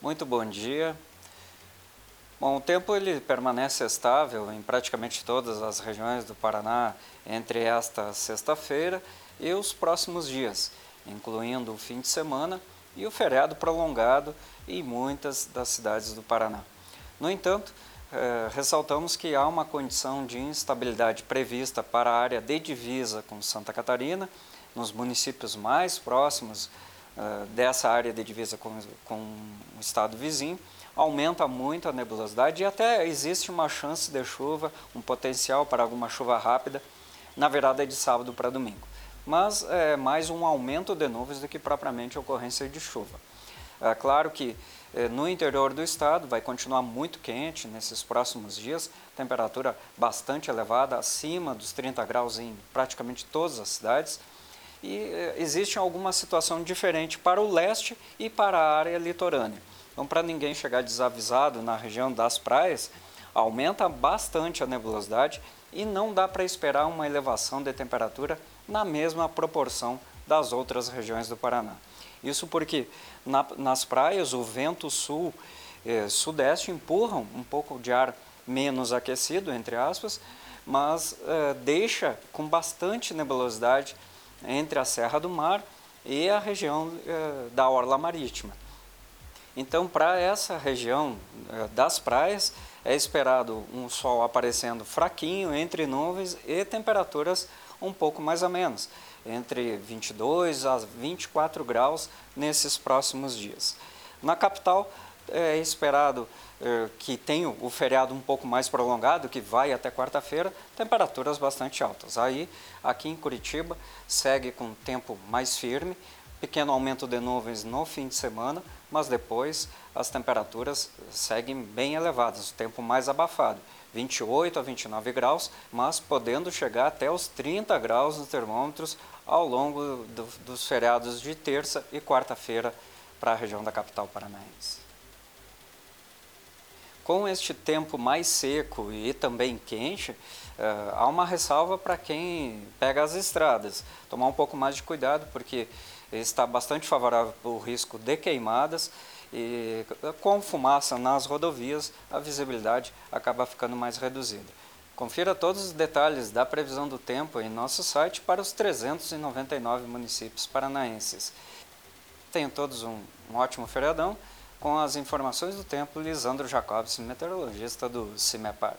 muito bom dia. Bom, o tempo ele permanece estável em praticamente todas as regiões do Paraná entre esta sexta-feira e os próximos dias, incluindo o fim de semana e o feriado prolongado em muitas das cidades do Paraná. No entanto, eh, ressaltamos que há uma condição de instabilidade prevista para a área de divisa com Santa Catarina, nos municípios mais próximos eh, dessa área de divisa com, com o estado vizinho, aumenta muito a nebulosidade e até existe uma chance de chuva, um potencial para alguma chuva rápida na virada de sábado para domingo. Mas é mais um aumento de nuvens do que propriamente ocorrência de chuva. É claro que é, no interior do estado vai continuar muito quente nesses próximos dias, temperatura bastante elevada, acima dos 30 graus em praticamente todas as cidades. E é, existe alguma situação diferente para o leste e para a área litorânea. Então, para ninguém chegar desavisado na região das praias, aumenta bastante a nebulosidade e não dá para esperar uma elevação de temperatura na mesma proporção das outras regiões do Paraná. Isso porque na, nas praias o vento sul eh, sudeste empurram um pouco de ar menos aquecido, entre aspas, mas eh, deixa com bastante nebulosidade entre a Serra do Mar e a região eh, da Orla Marítima. Então, para essa região eh, das praias, é esperado um sol aparecendo fraquinho entre nuvens e temperaturas um pouco mais amenas, entre 22 a 24 graus nesses próximos dias. Na capital, é esperado é, que tenha o feriado um pouco mais prolongado, que vai até quarta-feira, temperaturas bastante altas. Aí, aqui em Curitiba, segue com tempo mais firme, pequeno aumento de nuvens no fim de semana, mas depois as temperaturas seguem bem elevadas, o tempo mais abafado, 28 a 29 graus, mas podendo chegar até os 30 graus nos termômetros ao longo do, dos feriados de terça e quarta-feira para a região da capital paranaense. Com este tempo mais seco e também quente, uh, há uma ressalva para quem pega as estradas. Tomar um pouco mais de cuidado, porque está bastante favorável para o risco de queimadas e com fumaça nas rodovias a visibilidade acaba ficando mais reduzida. Confira todos os detalhes da previsão do tempo em nosso site para os 399 municípios paranaenses. Tenham todos um, um ótimo feriadão com as informações do tempo Lisandro Jacobs, meteorologista do CIMEPAR.